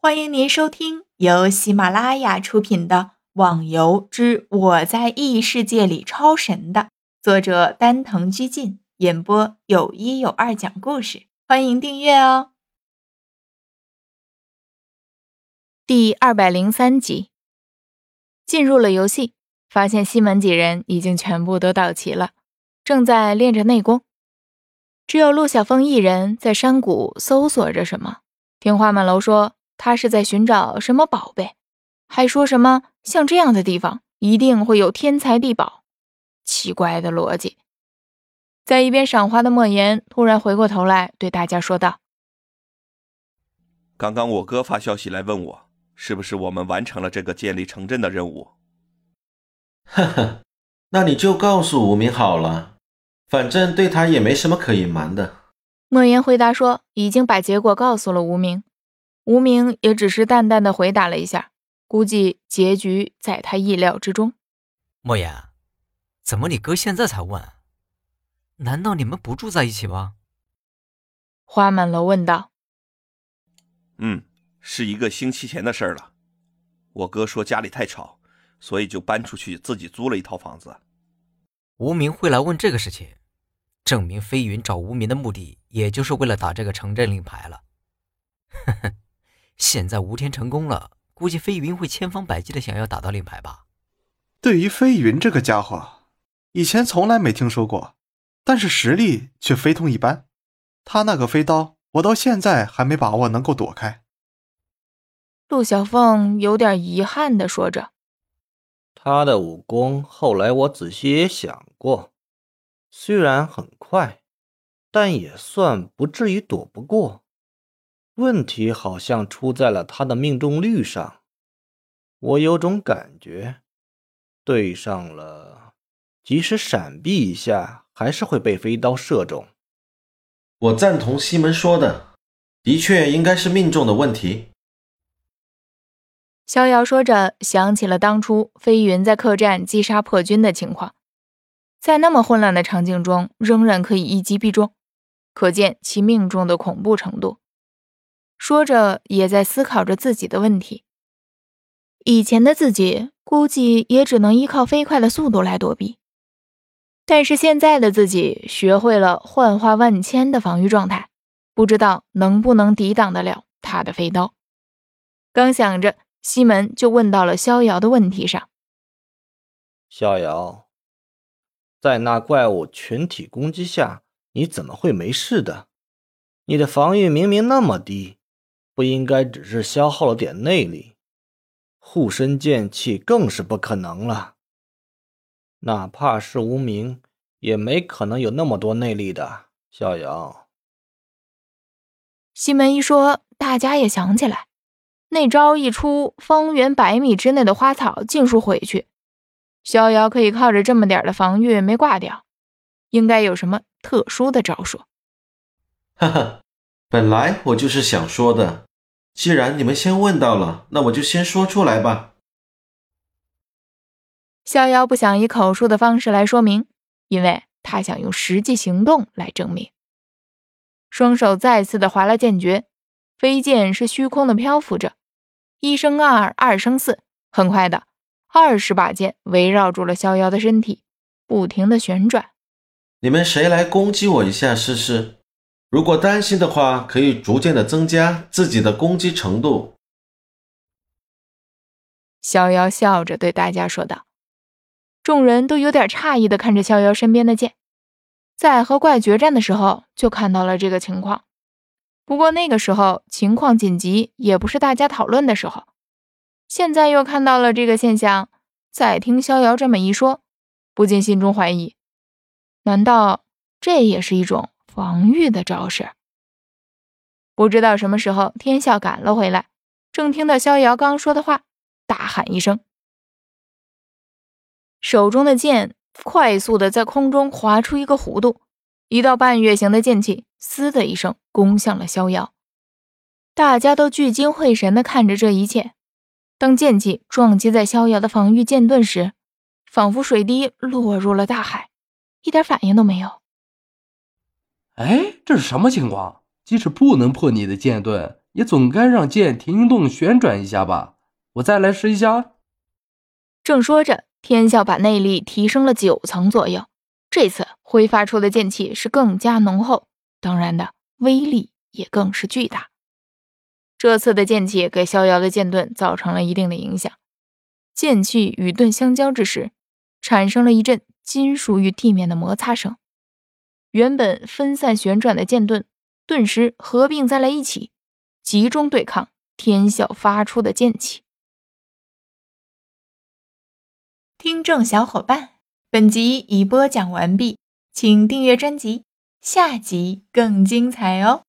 欢迎您收听由喜马拉雅出品的《网游之我在异世界里超神》的作者丹藤居进演播，有一有二讲故事。欢迎订阅哦。第二百零三集，进入了游戏，发现西门几人已经全部都到齐了，正在练着内功，只有陆小凤一人在山谷搜索着什么。听花满楼说。他是在寻找什么宝贝，还说什么像这样的地方一定会有天才地宝，奇怪的逻辑。在一边赏花的莫言突然回过头来对大家说道：“刚刚我哥发消息来问我，是不是我们完成了这个建立城镇的任务？”呵呵，那你就告诉无名好了，反正对他也没什么可隐瞒的。莫言回答说：“已经把结果告诉了无名。”无名也只是淡淡的回答了一下，估计结局在他意料之中。莫言，怎么你哥现在才问？难道你们不住在一起吗？花满楼问道。嗯，是一个星期前的事了。我哥说家里太吵，所以就搬出去自己租了一套房子。无名会来问这个事情，证明飞云找无名的目的，也就是为了打这个城镇令牌了。呵呵。现在吴天成功了，估计飞云会千方百计的想要打到令牌吧。对于飞云这个家伙，以前从来没听说过，但是实力却非同一般。他那个飞刀，我到现在还没把握能够躲开。陆小凤有点遗憾的说着：“他的武功，后来我仔细也想过，虽然很快，但也算不至于躲不过。”问题好像出在了他的命中率上，我有种感觉，对上了，即使闪避一下，还是会被飞刀射中。我赞同西门说的，的确应该是命中的问题。逍遥说着，想起了当初飞云在客栈击杀破军的情况，在那么混乱的场景中，仍然可以一击必中，可见其命中的恐怖程度。说着，也在思考着自己的问题。以前的自己估计也只能依靠飞快的速度来躲避，但是现在的自己学会了幻化万千的防御状态，不知道能不能抵挡得了他的飞刀。刚想着，西门就问到了逍遥的问题上：“逍遥，在那怪物群体攻击下，你怎么会没事的？你的防御明明那么低。”不应该只是消耗了点内力，护身剑气更是不可能了。哪怕是无名，也没可能有那么多内力的。逍遥，西门一说，大家也想起来，那招一出，方圆百米之内的花草尽数毁去。逍遥可以靠着这么点的防御没挂掉，应该有什么特殊的招数。哈哈，本来我就是想说的。既然你们先问到了，那我就先说出来吧。逍遥不想以口述的方式来说明，因为他想用实际行动来证明。双手再次的划了剑诀，飞剑是虚空的漂浮着，一升二，二升四，很快的，二十把剑围绕住了逍遥的身体，不停的旋转。你们谁来攻击我一下试试？如果担心的话，可以逐渐的增加自己的攻击程度。逍遥笑着对大家说道。众人都有点诧异的看着逍遥身边的剑，在和怪决战的时候就看到了这个情况，不过那个时候情况紧急，也不是大家讨论的时候。现在又看到了这个现象，再听逍遥这么一说，不禁心中怀疑：难道这也是一种？防御的招式，不知道什么时候天笑赶了回来，正听到逍遥刚说的话，大喊一声，手中的剑快速的在空中划出一个弧度，一道半月形的剑气“嘶”的一声攻向了逍遥。大家都聚精会神的看着这一切。当剑气撞击在逍遥的防御剑盾时，仿佛水滴落入了大海，一点反应都没有。哎，这是什么情况？即使不能破你的剑盾，也总该让剑停动旋转一下吧？我再来试一下。正说着，天啸把内力提升了九层左右，这次挥发出的剑气是更加浓厚，当然的，威力也更是巨大。这次的剑气给逍遥的剑盾造成了一定的影响，剑气与盾相交之时，产生了一阵金属与地面的摩擦声。原本分散旋转的剑盾，顿时合并在了一起，集中对抗天啸发出的剑气。听众小伙伴，本集已播讲完毕，请订阅专辑，下集更精彩哦。